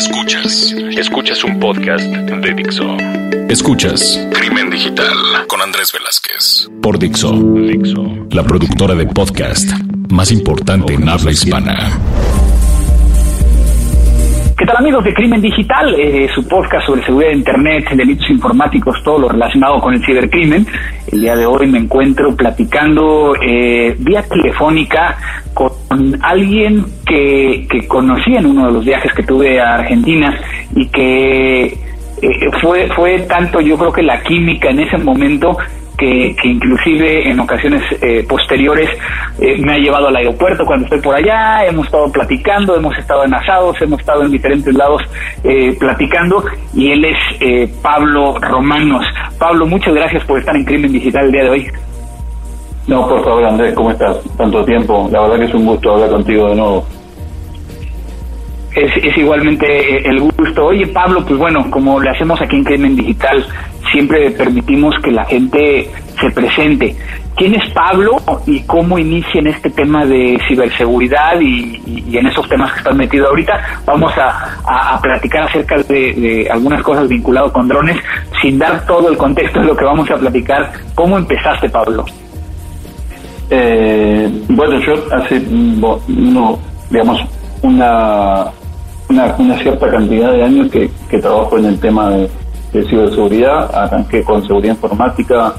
Escuchas. Escuchas un podcast de Dixo. Escuchas Crimen Digital con Andrés Velázquez. Por Dixo. Dixo. La productora de podcast más importante en habla hispana. ¿Qué tal amigos de Crimen Digital? Eh, su podcast sobre seguridad de Internet, delitos informáticos, todo lo relacionado con el cibercrimen. El día de hoy me encuentro platicando eh, vía telefónica con alguien que, que conocí en uno de los viajes que tuve a Argentina y que eh, fue, fue tanto yo creo que la química en ese momento que, inclusive en ocasiones eh, posteriores eh, me ha llevado al aeropuerto cuando estoy por allá, hemos estado platicando, hemos estado en asados, hemos estado en diferentes lados eh, platicando y él es Pablo Romanos. Pablo, muchas gracias por estar en Crimen Digital el día de hoy. No, por favor, Andrés, ¿cómo estás? Tanto tiempo. La verdad que es un gusto hablar contigo de nuevo es, igualmente eh, el gusto. Oye, Pablo, pues bueno, como le hacemos aquí en Crimen Digital, siempre permitimos que la gente se presente. ¿Quién es Pablo y cómo inicia en este tema de ciberseguridad y, en esos temas que están metidos ahorita? Vamos a, platicar acerca de, algunas cosas vinculadas con drones, sin dar todo el contexto de lo que vamos a platicar. ¿Cómo empezaste, Pablo? Eh, bueno, yo hace, no, digamos, una una, cierta cantidad de años que, trabajo en el tema de, ciberseguridad, arranqué con seguridad informática,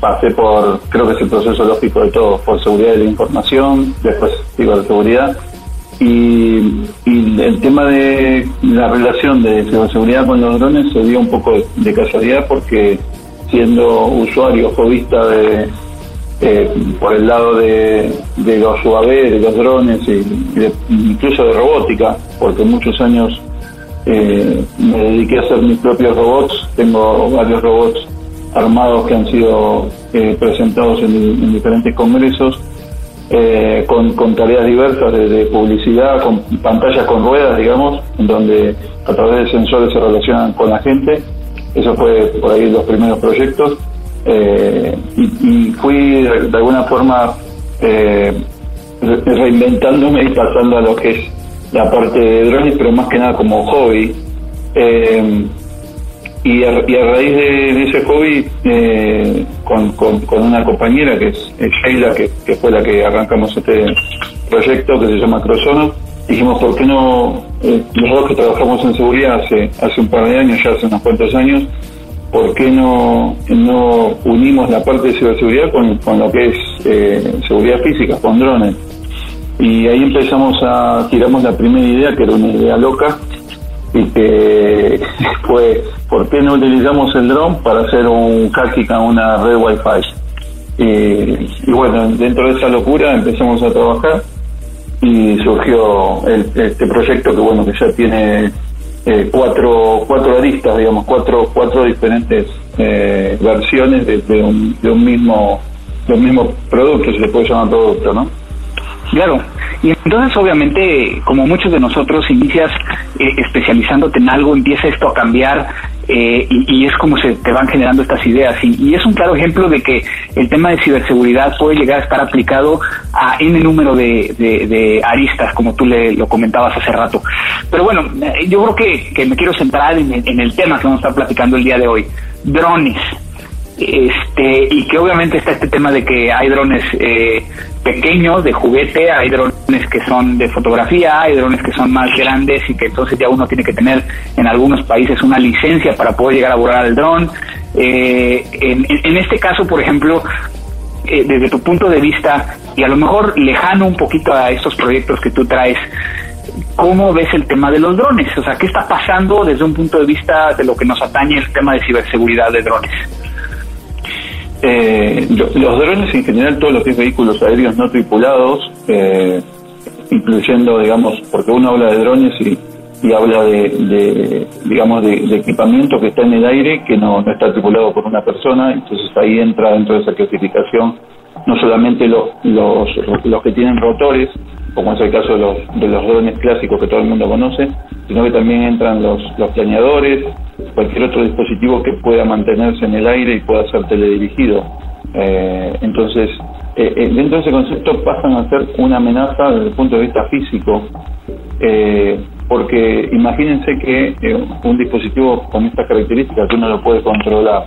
pasé por, creo que es el proceso lógico de todo, por seguridad de la información, después ciberseguridad, y, y el tema de la relación de ciberseguridad con los drones se dio un poco de, casualidad porque siendo usuario o vista de, eh, por el lado de, los UAV, de los drones y, incluso de robótica, porque muchos años eh, me dediqué a hacer mis propios robots. Tengo varios robots armados que han sido eh, presentados en, diferentes congresos. con, tareas diversas de, publicidad, con pantallas con ruedas, digamos, donde a través de sensores se relacionan con la gente. Eso fue por ahí los primeros proyectos. Eh, y, fui de, alguna forma eh, reinventándome y pasando a lo que es la parte de drones, pero más que nada como hobby. Eh, y, a, raíz de, ese hobby, con, con, una compañera que es, Sheila, que, fue la que arrancamos este proyecto que se llama Crosono, dijimos, ¿por qué no? los dos que trabajamos en seguridad hace, hace un par de años, ya hace unos cuantos años, ¿por qué no, no unimos la parte de ciberseguridad con, con lo que es eh, seguridad física, con drones? Y ahí empezamos a, tiramos la primera idea, que era una idea loca, y que fue, ¿por qué no utilizamos el dron para hacer un hacking una red Wi-Fi? y bueno, dentro de esa locura empezamos a trabajar y surgió este proyecto que bueno que ya tiene eh, cuatro, cuatro aristas, digamos, cuatro, cuatro diferentes eh, versiones de, un, de un mismo de un mismo producto, se le puede llamar producto, ¿no? Claro, y entonces obviamente, como muchos de nosotros, inicias eh, especializándote en algo, empieza esto a cambiar eh, y, es como se te van generando estas ideas. Y, es un claro ejemplo de que el tema de ciberseguridad puede llegar a estar aplicado a N número de, aristas, como tú le, lo comentabas hace rato. Pero bueno, eh, yo creo que, que me quiero centrar en, en el tema que vamos a estar platicando el día de hoy. Drones este y que obviamente está este tema de que hay drones eh, pequeños de juguete, hay drones que son de fotografía, hay drones que son más grandes y que entonces ya uno tiene que tener en algunos países una licencia para poder llegar a volar al dron. Eh, en, este caso, por ejemplo, eh, desde tu punto de vista y a lo mejor lejano un poquito a estos proyectos que tú traes, ¿cómo ves el tema de los drones? O sea, ¿qué está pasando desde un punto de vista de lo que nos atañe el tema de ciberseguridad de drones? Eh, los drones en general, todos los vehículos aéreos no tripulados, eh, incluyendo, digamos, porque uno habla de drones y, habla de, digamos, de, equipamiento que está en el aire, que no, está tripulado por una persona, entonces ahí entra dentro de esa clasificación no solamente los, los, los que tienen rotores, como es el caso de los, de los drones clásicos que todo el mundo conoce, sino que también entran los, planeadores, cualquier otro dispositivo que pueda mantenerse en el aire y pueda ser teledirigido. Eh, entonces, eh, eh, dentro de ese concepto pasan a ser una amenaza desde el punto de vista físico, porque imagínense que eh, un dispositivo con estas características uno lo puede controlar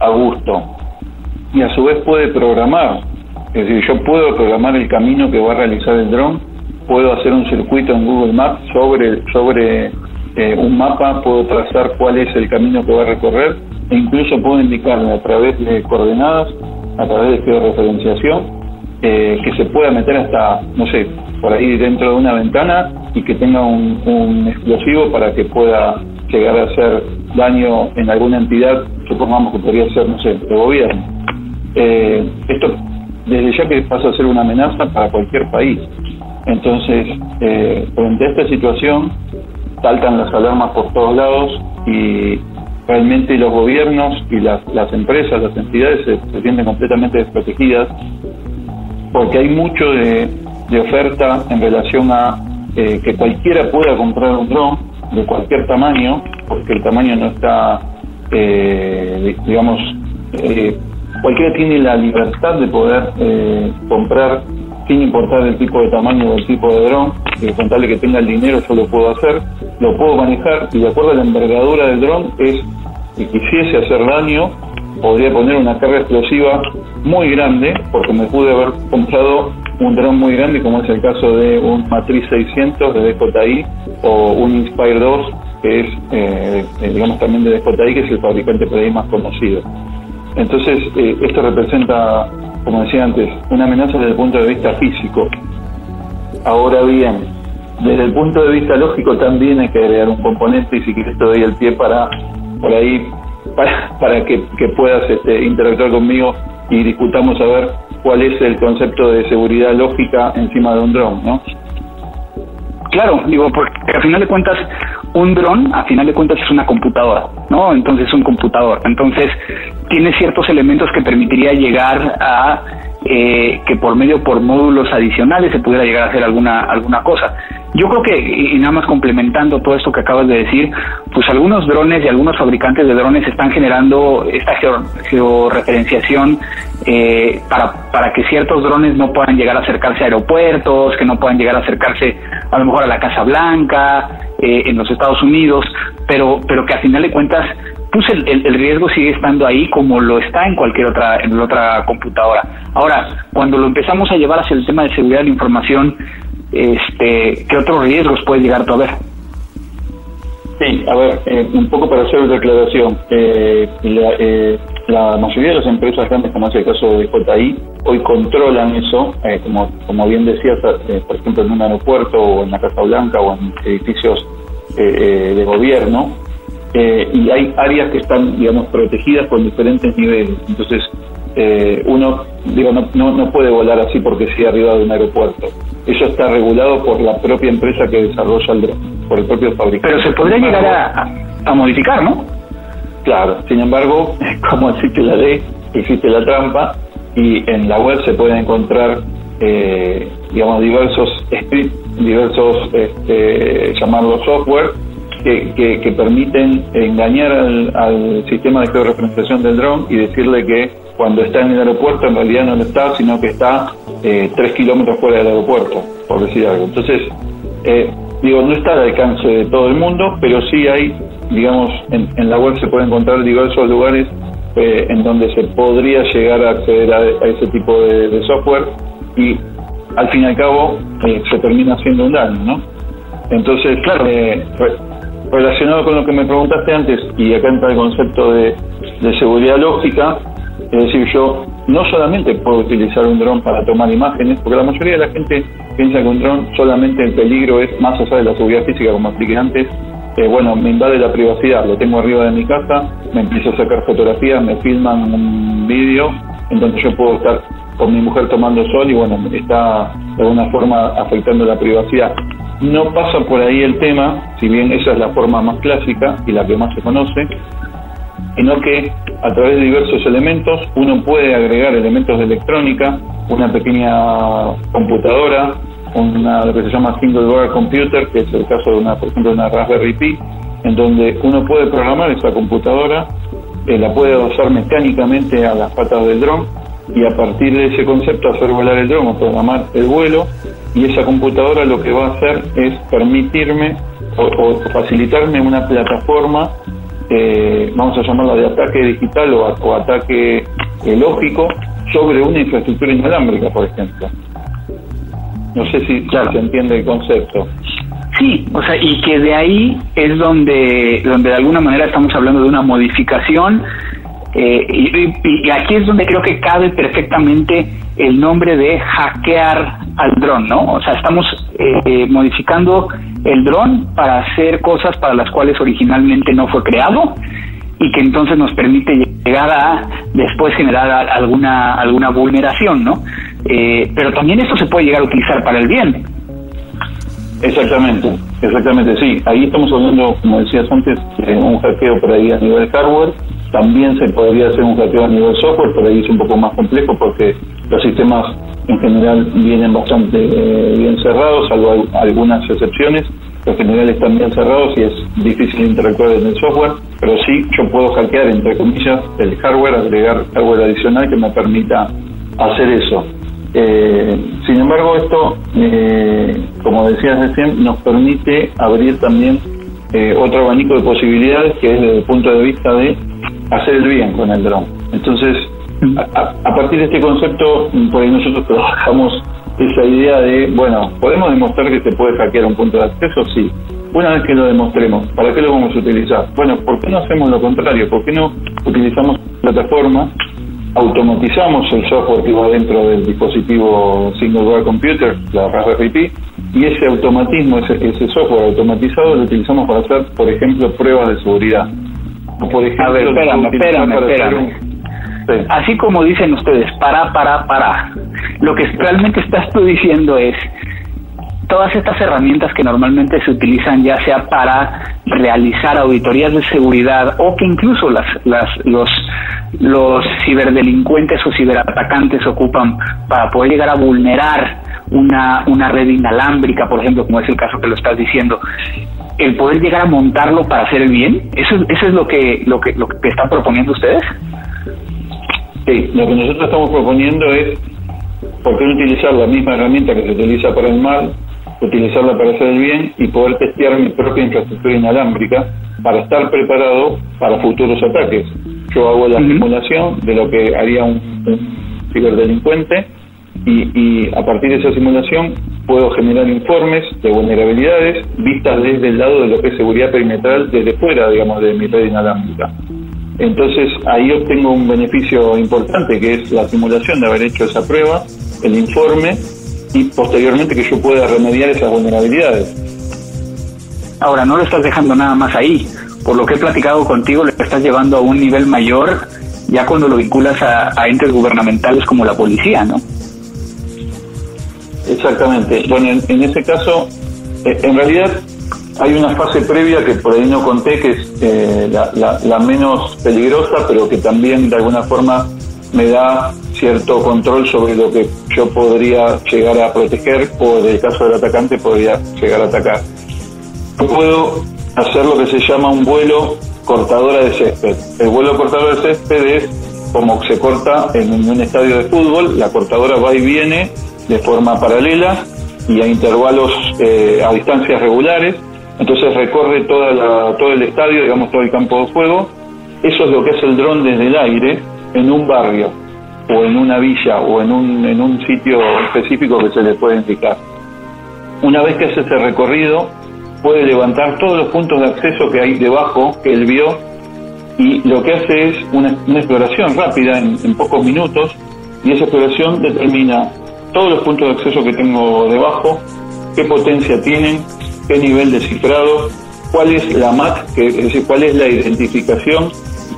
a gusto y a su vez puede programar, es decir, yo puedo programar el camino que va a realizar el dron, puedo hacer un circuito en Google Maps sobre, sobre eh, un mapa, puedo trazar cuál es el camino que va a recorrer e incluso puedo indicarle a través de coordenadas, a través de georreferenciación, eh, que se pueda meter hasta, no sé, por ahí dentro de una ventana y que tenga un, explosivo para que pueda llegar a hacer daño en alguna entidad, supongamos que podría ser, no sé, de gobierno. Eh, esto desde ya que pasa a ser una amenaza para cualquier país. Entonces, eh, frente a esta situación, saltan las alarmas por todos lados y realmente los gobiernos y las, las empresas, las entidades se, sienten completamente desprotegidas porque hay mucho de, oferta en relación a eh, que cualquiera pueda comprar un dron de cualquier tamaño, porque el tamaño no está, eh, digamos, eh, cualquiera tiene la libertad de poder comprar sin importar el tipo de tamaño o el tipo de dron, y contarle que tenga el dinero yo lo puedo hacer, lo puedo manejar y de acuerdo a la envergadura del dron es, si quisiese hacer daño, podría poner una carga explosiva muy grande, porque me pude haber comprado un dron muy grande, como es el caso de un Matriz 600 de DJI o un Inspire 2, que es, eh, digamos, también de DJI, que es el fabricante por ahí más conocido. Entonces, eh, esto representa como decía antes, una amenaza desde el punto de vista físico. Ahora bien, desde el punto de vista lógico también hay que agregar un componente y si quieres te doy el pie para por ahí para, para que, puedas este, interactuar conmigo y discutamos a ver cuál es el concepto de seguridad lógica encima de un dron, ¿no? Claro, digo, porque al final de cuentas, un dron, a final de cuentas, es una computadora, ¿no? Entonces, es un computador. Entonces, tiene ciertos elementos que permitiría llegar a eh, que por medio por módulos adicionales se pudiera llegar a hacer alguna alguna cosa. Yo creo que, y nada más complementando todo esto que acabas de decir, pues algunos drones y algunos fabricantes de drones están generando esta georreferenciación eh, para, para que ciertos drones no puedan llegar a acercarse a aeropuertos, que no puedan llegar a acercarse a lo mejor a la Casa Blanca, eh, en los Estados Unidos, pero, pero que a final de cuentas pues el, el, riesgo sigue estando ahí como lo está en cualquier otra en otra computadora. Ahora, cuando lo empezamos a llevar hacia el tema de seguridad de la información, este, ¿qué otros riesgos puede llegar a ver? Sí, a ver, eh, un poco para hacer una aclaración. Eh, eh, la, mayoría de las empresas grandes, como es el caso de JI, hoy controlan eso, como, como bien decías, por ejemplo, en un aeropuerto o en la Casa Blanca o en edificios de gobierno, y hay áreas que están, digamos, protegidas con diferentes niveles. Entonces, uno digo no, no, no, puede volar así porque sí arriba de un aeropuerto. Eso está regulado por la propia empresa que desarrolla el dron, por el propio fabricante. Pero se podría llegar a, a, modificar, ¿no? Claro, sin embargo, como existe la ley, existe la trampa y en la web se pueden encontrar, eh, digamos, diversos scripts, diversos, este, llamarlos software, que, que, permiten engañar al, al sistema de georreferenciación del dron y decirle que cuando está en el aeropuerto en realidad no está, sino que está eh, tres kilómetros fuera del aeropuerto, por decir algo. Entonces, eh, digo, no está al alcance de todo el mundo, pero sí hay, digamos, en, la web se pueden encontrar diversos lugares eh, en donde se podría llegar a acceder a, ese tipo de, software y al fin y al cabo se termina haciendo un daño, ¿no? Entonces, claro, relacionado con lo que me preguntaste antes, y acá entra el concepto de, de seguridad lógica, es decir, yo no solamente puedo utilizar un dron para tomar imágenes, porque la mayoría de la gente piensa que un dron solamente el peligro es más allá de la seguridad física, como expliqué antes, eh, bueno, me invade la privacidad, lo tengo arriba de mi casa, me empiezo a sacar fotografías, me filman un vídeo, entonces yo puedo estar con mi mujer tomando sol y bueno, está de alguna forma afectando la privacidad. No pasa por ahí el tema, si bien esa es la forma más clásica y la que más se conoce, sino que a través de diversos elementos uno puede agregar elementos de electrónica, una pequeña computadora, una, lo que se llama single board computer, que es el caso de una, por ejemplo, una Raspberry Pi, en donde uno puede programar esa computadora, eh, la puede adosar mecánicamente a las patas del dron y a partir de ese concepto hacer volar el dron o programar el vuelo y esa computadora lo que va a hacer es permitirme o, facilitarme una plataforma, eh, vamos a llamarla de ataque digital o, ataque eh, lógico, sobre una infraestructura inalámbrica, por ejemplo. No sé si se entiende el concepto. Sí, o sea, y que de ahí es donde, donde de alguna manera estamos hablando de una modificación eh, y, aquí es donde creo que cabe perfectamente el nombre de hackear al dron, ¿no? O sea, estamos eh, eh, modificando el dron para hacer cosas para las cuales originalmente no fue creado y que entonces nos permite llegar a después generar alguna alguna vulneración, ¿no? pero también esto se puede llegar a utilizar para el bien. Exactamente, exactamente, sí. Ahí estamos hablando, como decías antes, de un hackeo por ahí a nivel hardware también se podría hacer un hackeo a nivel software, pero ahí es un poco más complejo porque los sistemas en general vienen bastante eh, bien cerrados, salvo algunas excepciones. En general están bien cerrados y es difícil interactuar en el software, pero sí yo puedo hackear, entre comillas, el hardware, agregar hardware adicional que me permita hacer eso. Eh, sin embargo, esto, eh, como decías recién, nos permite abrir también otro abanico de posibilidades que es desde el punto de vista de hacer el bien con el dron. Entonces, a, partir de este concepto, por ahí nosotros trabajamos esa idea de, bueno, ¿podemos demostrar que se puede hackear un punto de acceso? Sí. Una vez que lo demostremos, ¿para qué lo vamos a utilizar? Bueno, ¿por qué no hacemos lo contrario? ¿Por qué no utilizamos plataforma, automatizamos el software que va dentro del dispositivo Single Board Computer, la Raspberry Pi, y ese automatismo, ese, ese software automatizado lo utilizamos para hacer, por ejemplo, pruebas de seguridad por ejemplo, a ver, espérame, espérame, espérame. Así como dicen ustedes, para, para, para. Lo que realmente estás tú diciendo es todas estas herramientas que normalmente se utilizan ya sea para realizar auditorías de seguridad o que incluso las, las, los, los ciberdelincuentes o ciberatacantes ocupan para poder llegar a vulnerar una, una red inalámbrica, por ejemplo, como es el caso que lo estás diciendo, el poder llegar a montarlo para hacer el bien? ¿Eso, eso es lo que, lo, que, lo que están proponiendo ustedes? Sí, lo que nosotros estamos proponiendo es, ¿por qué no utilizar la misma herramienta que se utiliza para el mal, utilizarla para hacer el bien y poder testear mi propia infraestructura inalámbrica para estar preparado para futuros ataques? Yo hago la simulación de lo que haría un ciberdelincuente y, a partir de esa simulación puedo generar informes de vulnerabilidades vistas desde el lado de lo que es seguridad perimetral desde fuera, digamos, de mi red inalámbrica. Entonces ahí obtengo un beneficio importante que es la simulación de haber hecho esa prueba, el informe y posteriormente que yo pueda remediar esas vulnerabilidades. Ahora, no lo estás dejando nada más ahí. Por lo que he platicado contigo, lo estás llevando a un nivel mayor ya cuando lo vinculas a, entes gubernamentales como la policía, ¿no? Exactamente. Bueno, en, ese caso, eh, en realidad hay una fase previa que por ahí no conté, que es eh, la, menos peligrosa, pero que también de alguna forma me da cierto control sobre lo que yo podría llegar a proteger o en el caso del atacante podría llegar a atacar. Puedo hacer lo que se llama un vuelo cortadora de césped. El vuelo cortador de césped es como se corta en un estadio de fútbol, la cortadora va y viene de forma paralela y a intervalos, eh, a distancias regulares. Entonces recorre toda todo el estadio, digamos todo el campo de juego. Eso es lo que es el dron desde el aire en un barrio o en una villa o en un, en un sitio específico que se le puede indicar. Una vez que hace ese recorrido, puede levantar todos los puntos de acceso que hay debajo que él vio y lo que hace es una, exploración rápida en, pocos minutos y esa exploración determina todos los puntos de acceso que tengo debajo, qué potencia tienen, qué nivel de cifrado, cuál es la MAC, que, es decir, cuál es la identificación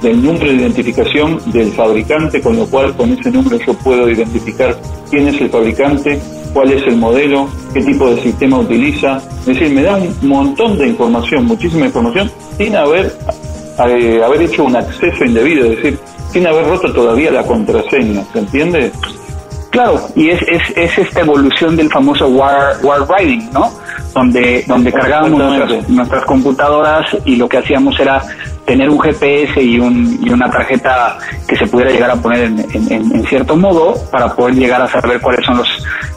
del número de identificación del fabricante, con lo cual con ese número yo puedo identificar quién es el fabricante, cuál es el modelo, qué tipo de sistema utiliza. Es decir, me da un montón de información, muchísima información, sin haber, eh, haber hecho un acceso indebido, es decir, sin haber roto todavía la contraseña, ¿se entiende? Claro, y es, es, es esta evolución del famoso war, war ¿no? Donde, donde cargábamos nuestras, nuestras computadoras y lo que hacíamos era tener un GPS y, un, y una tarjeta que se pudiera llegar a poner en, cierto modo para poder llegar a saber cuáles son los,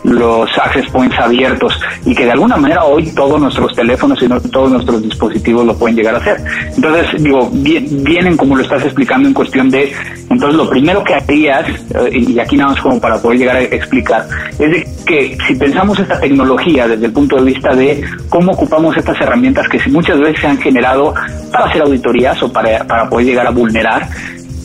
los access points abiertos y que de alguna manera hoy todos nuestros teléfonos y todos nuestros dispositivos lo pueden llegar a hacer. Entonces, digo, vienen como lo estás explicando en cuestión de, entonces lo primero que harías, eh, y aquí nada más como para poder llegar a explicar, es de que si pensamos esta tecnología desde el punto de vista de cómo ocupamos estas herramientas que muchas veces se han generado para hacer auditorías para poder llegar a vulnerar,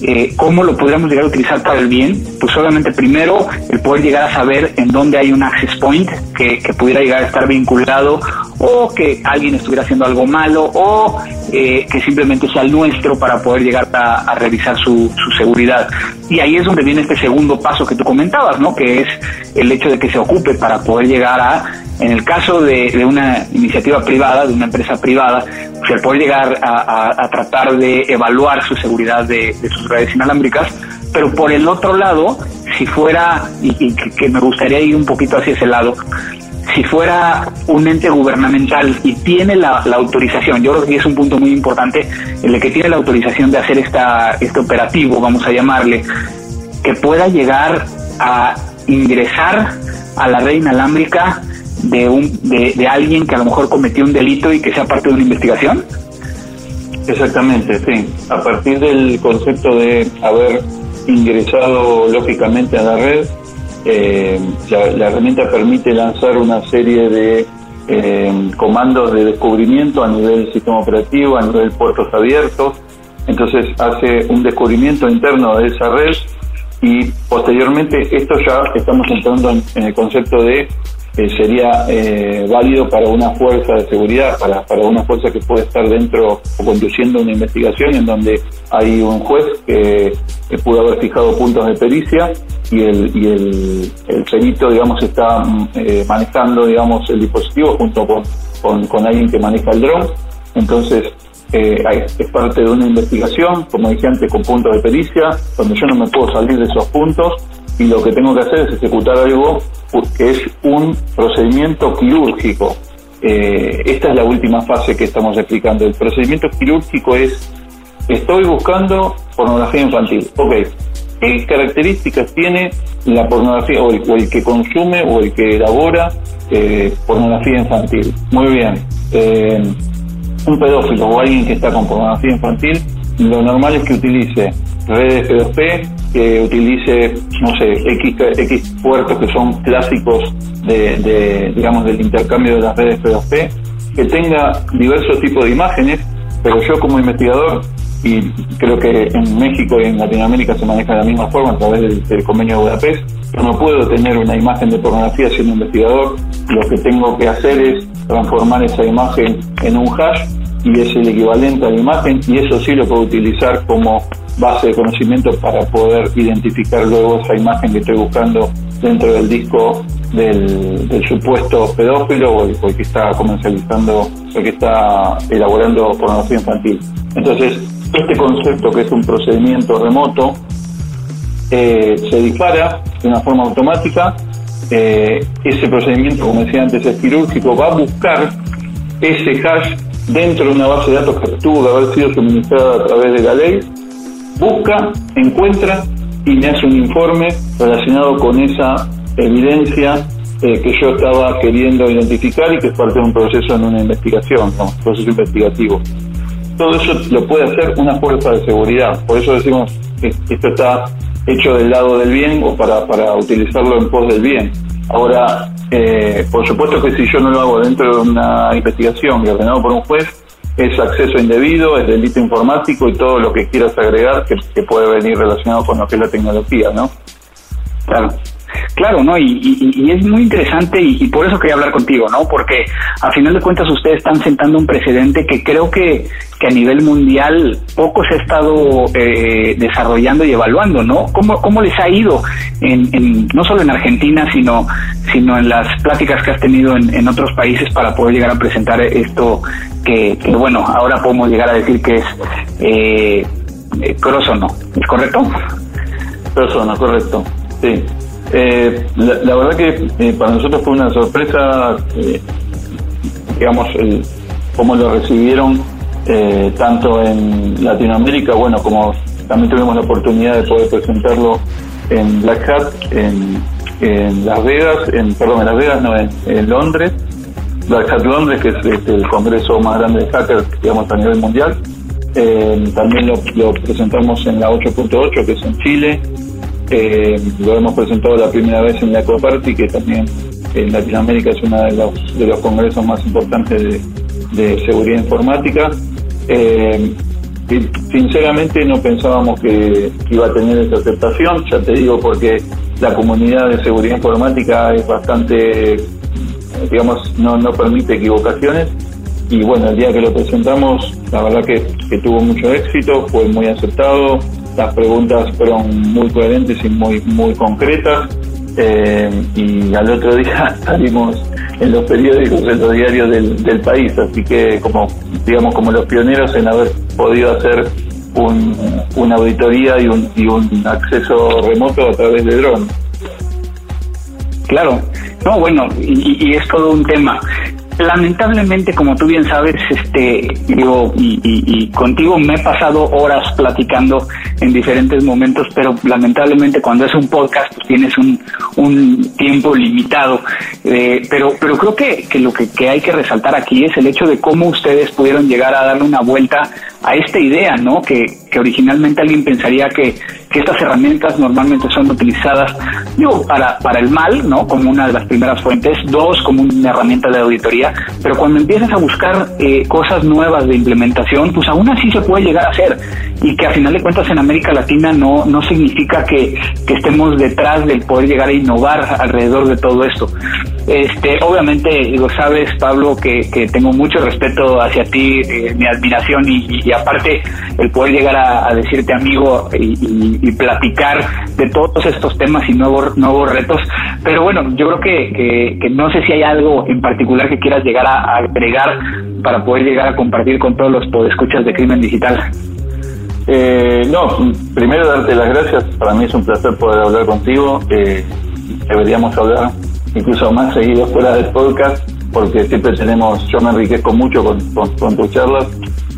eh, ¿cómo lo podríamos llegar a utilizar para el bien? Pues obviamente primero el poder llegar a saber en dónde hay un access point que, pudiera llegar a estar vinculado o que alguien estuviera haciendo algo malo o eh, que simplemente sea el nuestro para poder llegar a, revisar su, su, seguridad. Y ahí es donde viene este segundo paso que tú comentabas, ¿no? Que es el hecho de que se ocupe para poder llegar a en el caso de, una iniciativa privada, de una empresa privada, el poder llegar a, tratar de evaluar su seguridad de, sus redes inalámbricas, pero por el otro lado, si fuera, y, que, me gustaría ir un poquito hacia ese lado, si fuera un ente gubernamental y tiene la, autorización, yo creo que es un punto muy importante, el que tiene la autorización de hacer esta, este operativo, vamos a llamarle, que pueda llegar a ingresar a la red inalámbrica de, un, de, alguien que a lo mejor cometió un delito y que sea parte de una investigación? Exactamente, sí. A partir del concepto de haber ingresado lógicamente a la red, eh, la, herramienta permite lanzar una serie de eh, comandos de descubrimiento a nivel sistema operativo, a nivel puertos abiertos. Entonces hace un descubrimiento interno de esa red y posteriormente esto ya estamos entrando en el concepto de sería eh, válido para una fuerza de seguridad, para, para una fuerza que puede estar dentro o conduciendo una investigación en donde hay un juez que, pudo haber fijado puntos de pericia y el, y el, el perito, digamos, está eh, manejando, digamos, el dispositivo junto con, con, alguien que maneja el dron. Entonces, eh, es parte de una investigación, como dije antes, con puntos de pericia, donde yo no me puedo salir de esos puntos y lo que tengo que hacer es ejecutar algo que es un procedimiento quirúrgico. Eh, esta es la última fase que estamos explicando. El procedimiento quirúrgico es, estoy buscando pornografía infantil. Ok, ¿qué características tiene la pornografía o el, que consume o el que elabora eh, pornografía infantil? Muy bien. Eh, un pedófilo o alguien que está con pornografía infantil, lo normal es que utilice redes P2P, que utilice, no sé, X, X puertos que son clásicos de, digamos, del intercambio de las redes P2P, que tenga diversos tipos de imágenes, pero yo como investigador, y creo que en México y en Latinoamérica se maneja de la misma forma a través del, convenio de Budapest, yo no puedo tener una imagen de pornografía siendo investigador, lo que tengo que hacer es transformar esa imagen en un hash y es el equivalente a la imagen y eso sí lo puedo utilizar como base de conocimiento para poder identificar luego esa imagen que estoy buscando dentro del disco del, supuesto pedófilo o el, que está comercializando o que está elaborando pornografía infantil. Entonces, este concepto que es un procedimiento remoto eh, se dispara de una forma automática. Eh, ese procedimiento, como decía antes, es quirúrgico, va a buscar ese hash dentro de una base de datos que tuvo que haber sido suministrada a través de la ley busca, encuentra y me hace un informe relacionado con esa evidencia eh, que yo estaba queriendo identificar y que es parte de un proceso en una investigación, un proceso investigativo. Todo eso lo puede hacer una fuerza de seguridad, por eso decimos que esto está hecho del lado del bien o para, para utilizarlo en pos del bien. Ahora, eh, por supuesto que si yo no lo hago dentro de una investigación y ordenado por un juez, es acceso indebido, es delito informático y todo lo que quieras agregar que, puede venir relacionado con lo que es la tecnología, ¿no? Claro. Claro, ¿no? Y, es muy interesante y, por eso quería hablar contigo, ¿no? Porque a final de cuentas ustedes están sentando un precedente que creo que, que a nivel mundial poco se ha estado eh, desarrollando y evaluando, ¿no? ¿Cómo, cómo les ha ido, en, no solo en Argentina, sino, sino en las pláticas que has tenido en, otros países para poder llegar a presentar esto que, bueno, ahora podemos llegar a decir que es eh, eh no? ¿Es correcto? Crosso, correcto, sí. Eh, la, verdad que eh, para nosotros fue una sorpresa, eh, digamos, cómo lo recibieron tanto en Latinoamérica, bueno, como también tuvimos la oportunidad de poder presentarlo en Black Hat, en, Las Vegas, en, perdón, en Las Vegas, no, en, Londres, Black Hat Londres, que es el congreso más grande de hackers, digamos, a nivel mundial. Eh, también lo, presentamos en la 8.8, que es en Chile. Eh, lo hemos presentado la primera vez en la Ecoparty, que también en Latinoamérica es uno de los, de los congresos más importantes de, seguridad informática. Eh, sinceramente no pensábamos que, iba a tener esa aceptación, ya te digo, porque la comunidad de seguridad informática es bastante, digamos, no, no permite equivocaciones. Y bueno, el día que lo presentamos, la verdad que, que tuvo mucho éxito, fue muy aceptado, las preguntas fueron muy coherentes y muy, muy concretas. Eh, y al otro día salimos en los periódicos, en los diarios del, país, así que como digamos como los pioneros en haber podido hacer un, una auditoría y un, y un acceso remoto a través de drones. Claro, no, bueno, y, y, es todo un tema lamentablemente, como tú bien sabes, este, digo, y, contigo me he pasado horas platicando en diferentes momentos, pero lamentablemente cuando es un podcast pues tienes un, un tiempo limitado. Eh, pero, pero creo que, que lo que, que hay que resaltar aquí es el hecho de cómo ustedes pudieron llegar a darle una vuelta a esta idea, ¿no? Que, que originalmente alguien pensaría que, que estas herramientas normalmente son utilizadas, digo, para, para el mal, ¿no? Como una de las primeras fuentes, dos, como una herramienta de auditoría, pero cuando empiezas a buscar eh, cosas nuevas de implementación, pues aún así se puede llegar a hacer y que a final de cuentas en América Latina no, no significa que, que estemos detrás del poder llegar a innovar alrededor de todo esto. Este, obviamente, lo sabes, Pablo, que, que tengo mucho respeto hacia ti, eh, mi admiración y, aparte el poder llegar a, decirte amigo y, platicar de todos estos temas y nuevos nuevos retos. Pero bueno, yo creo que, que, no sé si hay algo en particular que quieras llegar a, agregar para poder llegar a compartir con todos los podescuchas de Crimen Digital. Eh, no, primero darte las gracias. Para mí es un placer poder hablar contigo. Eh, deberíamos hablar incluso más seguido fuera del podcast, porque siempre tenemos, yo me enriquezco mucho con, con, tus charlas.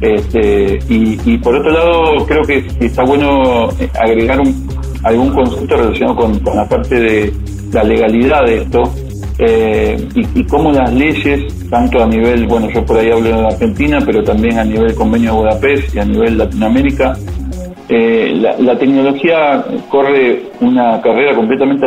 Este, y, por otro lado, creo que está bueno agregar un, algún concepto relacionado con, con la parte de la legalidad de esto eh, y, y, cómo las leyes, tanto a nivel, bueno, yo por ahí hablo de Argentina, pero también a nivel convenio de Budapest y a nivel Latinoamérica, eh, la, tecnología corre una carrera completamente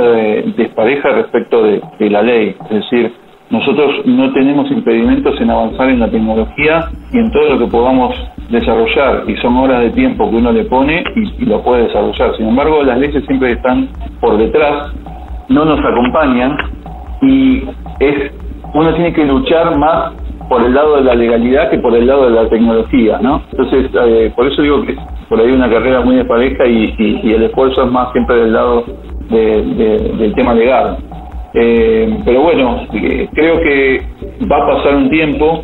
despareja respecto de, la ley. Es decir, nosotros no tenemos impedimentos en avanzar en la tecnología y en todo lo que podamos desarrollar, y son horas de tiempo que uno le pone y, lo puede desarrollar. Sin embargo, las leyes siempre están por detrás, no nos acompañan y es uno tiene que luchar más por el lado de la legalidad que por el lado de la tecnología, ¿no? Entonces, eh, por eso digo que por ahí una carrera muy de pareja y, el esfuerzo es más siempre del lado del tema legal. Eh, pero bueno, eh, creo que va a pasar un tiempo,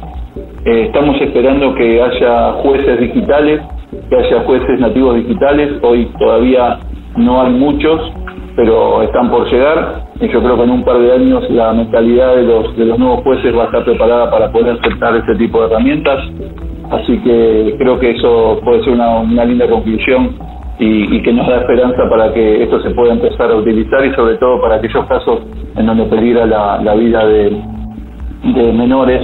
eh, estamos esperando que haya jueces digitales, que haya jueces nativos digitales, hoy todavía no hay muchos, pero están por llegar. Y yo creo que en un par de años la mentalidad de los, de los nuevos jueces va a estar preparada para poder aceptar ese tipo de herramientas. Así que creo que eso puede ser una, linda conclusión y, que nos da esperanza para que esto se pueda empezar a utilizar y sobre todo para aquellos casos en donde peligra la, vida de, menores,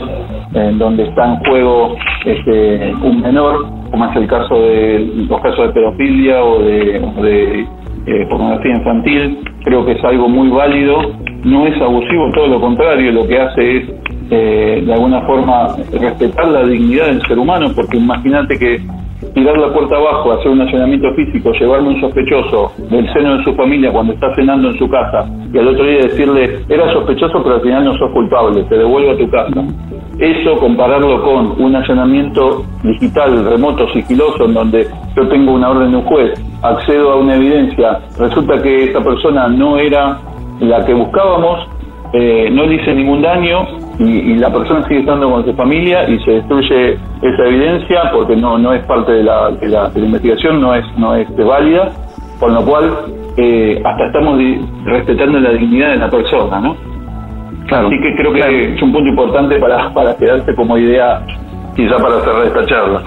en donde está en juego este, un menor, como es el caso de los casos de pedofilia o de, eh, pornografía infantil. Creo que es algo muy válido, no es abusivo, todo lo contrario, lo que hace es eh, de alguna forma respetar la dignidad del ser humano, porque imagínate que tirar la puerta abajo, hacer un allanamiento físico, llevarme un sospechoso del seno de su familia cuando está cenando en su casa y al otro día decirle, era sospechoso pero al final no sos culpable, te devuelvo a tu casa. Eso compararlo con un allanamiento digital, remoto, sigiloso, en donde yo tengo una orden de un juez, accedo a una evidencia, resulta que esa persona no era la que buscábamos, eh, no le hice ningún daño, y, la persona sigue estando con su familia y se destruye esa evidencia porque no no es parte de la, de la, investigación, no es no es válida, con lo cual eh, hasta estamos respetando la dignidad de la persona, ¿no? Claro, Así que creo que es un punto importante para, para quedarse como idea quizá para cerrar esta charla.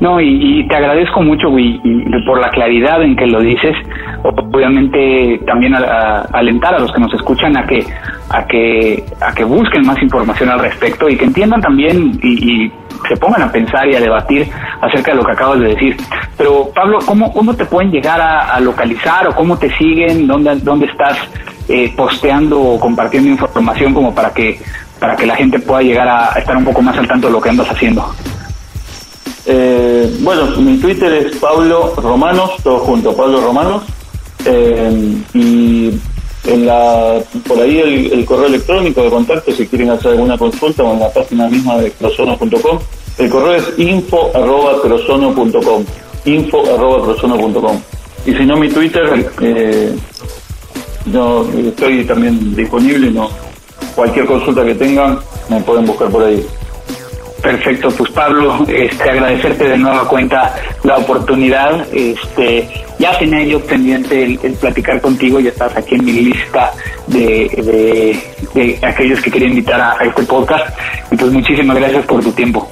No, y, te agradezco mucho, güey, por la claridad en que lo dices. Obviamente también a, alentar a los que nos escuchan a que a que a que busquen más información al respecto y que entiendan también y, se pongan a pensar y a debatir acerca de lo que acabas de decir. Pero Pablo, ¿cómo, cómo te pueden llegar a, localizar o cómo te siguen? ¿Dónde, dónde estás eh, posteando o compartiendo información como para que para que la gente pueda llegar a estar un poco más al tanto de lo que andas haciendo? Eh, bueno, mi Twitter es Pablo Romanos, todo junto, Pablo Romanos. Eh, y en la por ahí el, correo electrónico de contacto si quieren hacer alguna consulta o en la página misma de crosono.com. El correo es info arroba crosono.com. Info arroba crosono.com. Y si no, mi Twitter, eh, no, estoy también disponible. no Cualquier consulta que tengan, me pueden buscar por ahí. Perfecto, pues Pablo, este, agradecerte de nueva cuenta la oportunidad. Este, ya tenía yo pendiente el, platicar contigo, ya estás aquí en mi lista de, de, aquellos que quería invitar a, este podcast. Y pues muchísimas gracias por tu tiempo.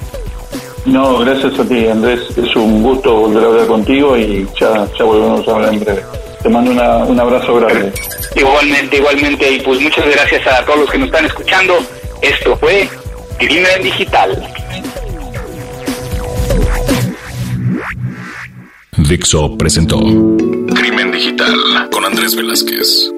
No, gracias a ti, Andrés. Es un gusto volver a hablar contigo y ya, ya volvemos a hablar en breve. Te mando un abrazo grande. Igualmente, igualmente. Y pues muchas gracias a todos los que nos están escuchando. Esto fue Crimen Digital. Dixo presentó Crimen Digital con Andrés Velázquez.